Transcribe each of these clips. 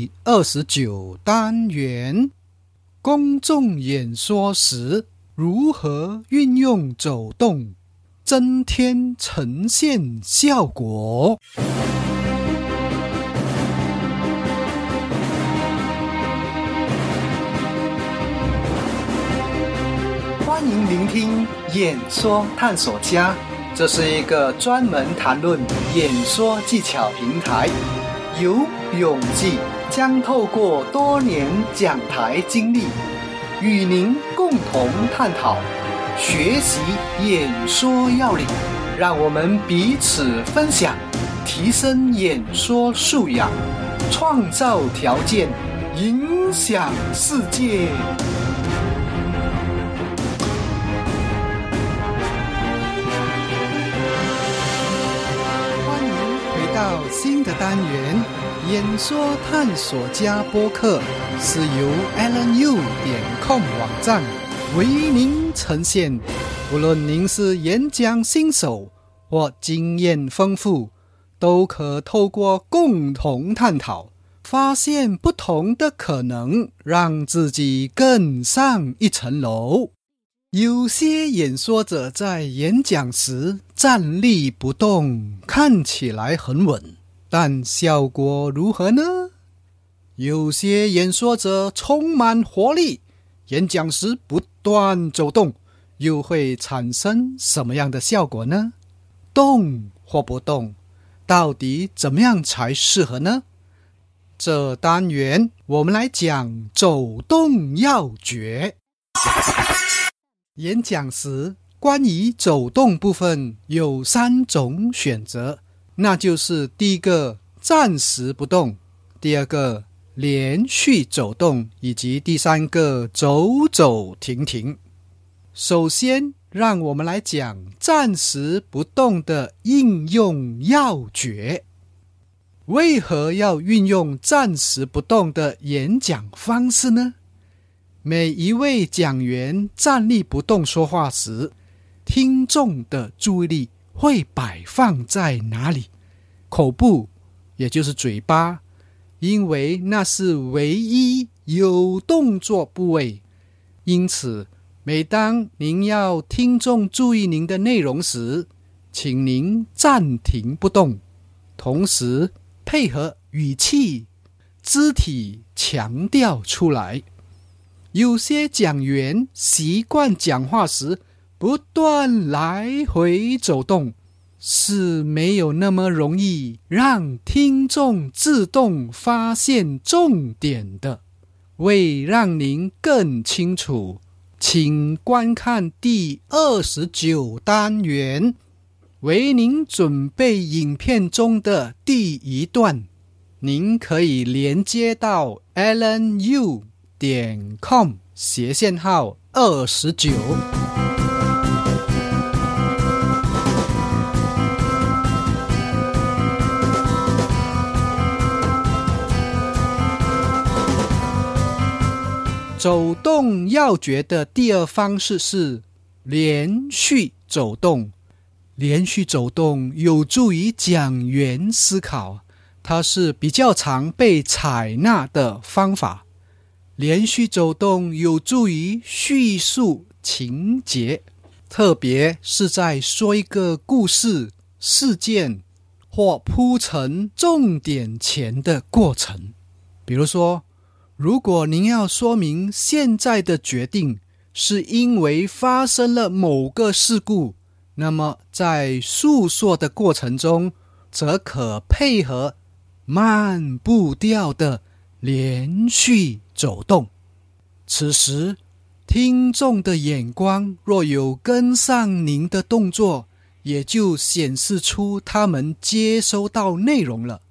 第二十九单元：公众演说时如何运用走动，增添呈现效果？欢迎聆听演说探索家，这是一个专门谈论演说技巧平台。由永记将透过多年讲台经历，与您共同探讨、学习演说要领，让我们彼此分享，提升演说素养，创造条件，影响世界。欢迎回到新的单元——演说探索家播客，是由 LNU 点 com 网站为您呈现。无论您是演讲新手或经验丰富，都可透过共同探讨，发现不同的可能，让自己更上一层楼。有些演说者在演讲时站立不动，看起来很稳，但效果如何呢？有些演说者充满活力，演讲时不断走动，又会产生什么样的效果呢？动或不动，到底怎么样才适合呢？这单元我们来讲走动要诀。演讲时，关于走动部分有三种选择，那就是第一个暂时不动，第二个连续走动，以及第三个走走停停。首先，让我们来讲暂时不动的应用要诀。为何要运用暂时不动的演讲方式呢？每一位讲员站立不动说话时，听众的注意力会摆放在哪里？口部，也就是嘴巴，因为那是唯一有动作部位。因此，每当您要听众注意您的内容时，请您暂停不动，同时配合语气、肢体强调出来。有些讲员习惯讲话时不断来回走动，是没有那么容易让听众自动发现重点的。为让您更清楚，请观看第二十九单元，为您准备影片中的第一段。您可以连接到 Alan U。点 com 斜线号二十九。走动要诀的第二方式是连续走动。连续走动有助于讲员思考，它是比较常被采纳的方法。连续走动有助于叙述情节，特别是在说一个故事、事件或铺陈重点前的过程。比如说，如果您要说明现在的决定是因为发生了某个事故，那么在诉说的过程中，则可配合慢步调的连续。走动，此时听众的眼光若有跟上您的动作，也就显示出他们接收到内容了。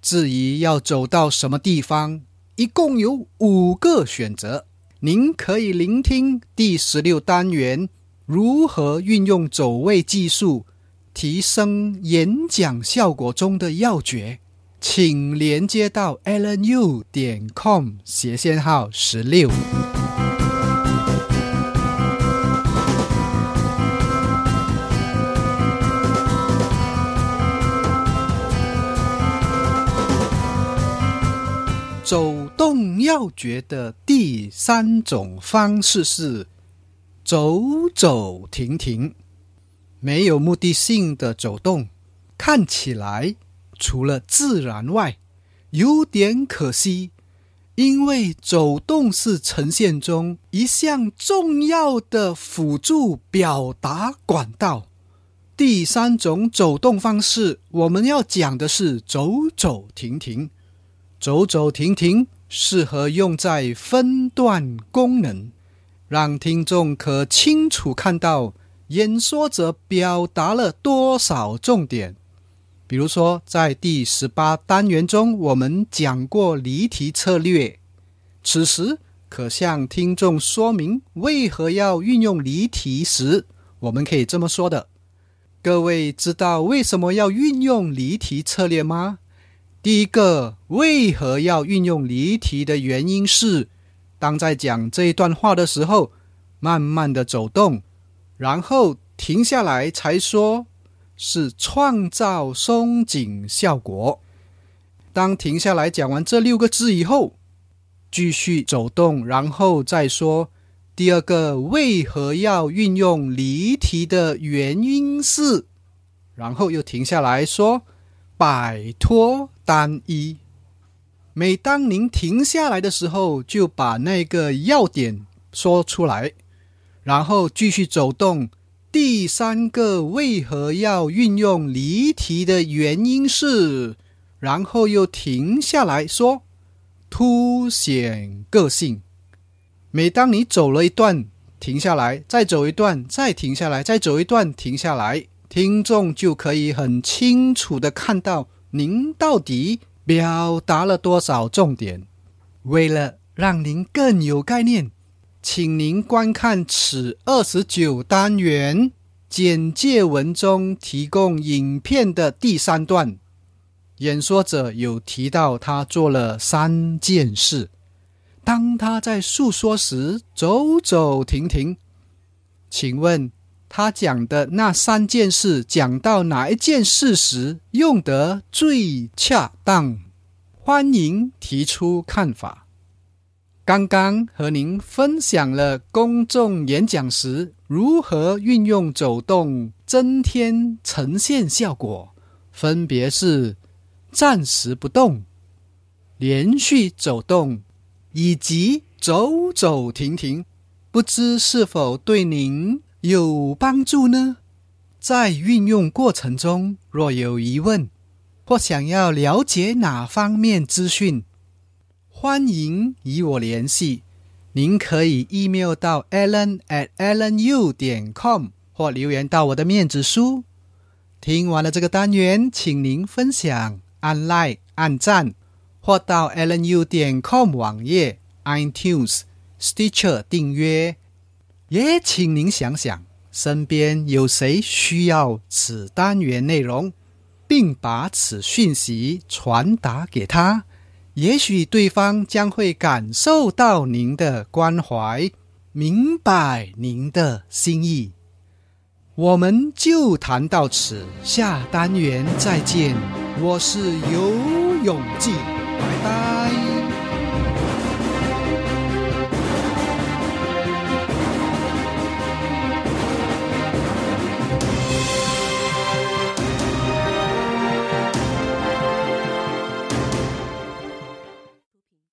至于要走到什么地方，一共有五个选择。您可以聆听第十六单元如何运用走位技术提升演讲效果中的要诀。请连接到 alanu 点 com 斜线号十六。重要觉的第三种方式是走走停停，没有目的性的走动，看起来除了自然外，有点可惜。因为走动是呈现中一项重要的辅助表达管道。第三种走动方式，我们要讲的是走走停停。走走停停适合用在分段功能，让听众可清楚看到演说者表达了多少重点。比如说，在第十八单元中，我们讲过离题策略，此时可向听众说明为何要运用离题时，我们可以这么说的。各位知道为什么要运用离题策略吗？第一个，为何要运用离题的原因是，当在讲这一段话的时候，慢慢的走动，然后停下来才说，是创造松紧效果。当停下来讲完这六个字以后，继续走动，然后再说。第二个，为何要运用离题的原因是，然后又停下来说，摆脱单一。每当您停下来的时候，就把那个要点说出来，然后继续走动。第三个，为何要运用离题的原因是，然后又停下来说，凸显个性。每当你走了一段，停下来，再走一段，再停下来，再走一段，停下来，听众就可以很清楚的看到您到底表达了多少重点。为了让您更有概念，请您观看此二十九单元简介文中提供影片的第三段。演说者有提到他做了三件事。当他在诉说时走走停停，请问他讲的那三件事，讲到哪一件事时用得最恰当？欢迎提出看法。刚刚和您分享了公众演讲时如何运用走动增添呈现效果，分别是暂时不动、连续走动。以及走走停停，不知是否对您有帮助呢？在运用过程中，若有疑问或想要了解哪方面资讯，欢迎与我联系。您可以 email 到 allen at allenu 点 com 或留言到我的面子书。听完了这个单元，请您分享、按 like、按赞。或到 lnu 点 com 网页、iTunes、Stitcher 订阅，也请您想想，身边有谁需要此单元内容，并把此讯息传达给他，也许对方将会感受到您的关怀，明白您的心意。我们就谈到此，下单元再见。我是游泳记。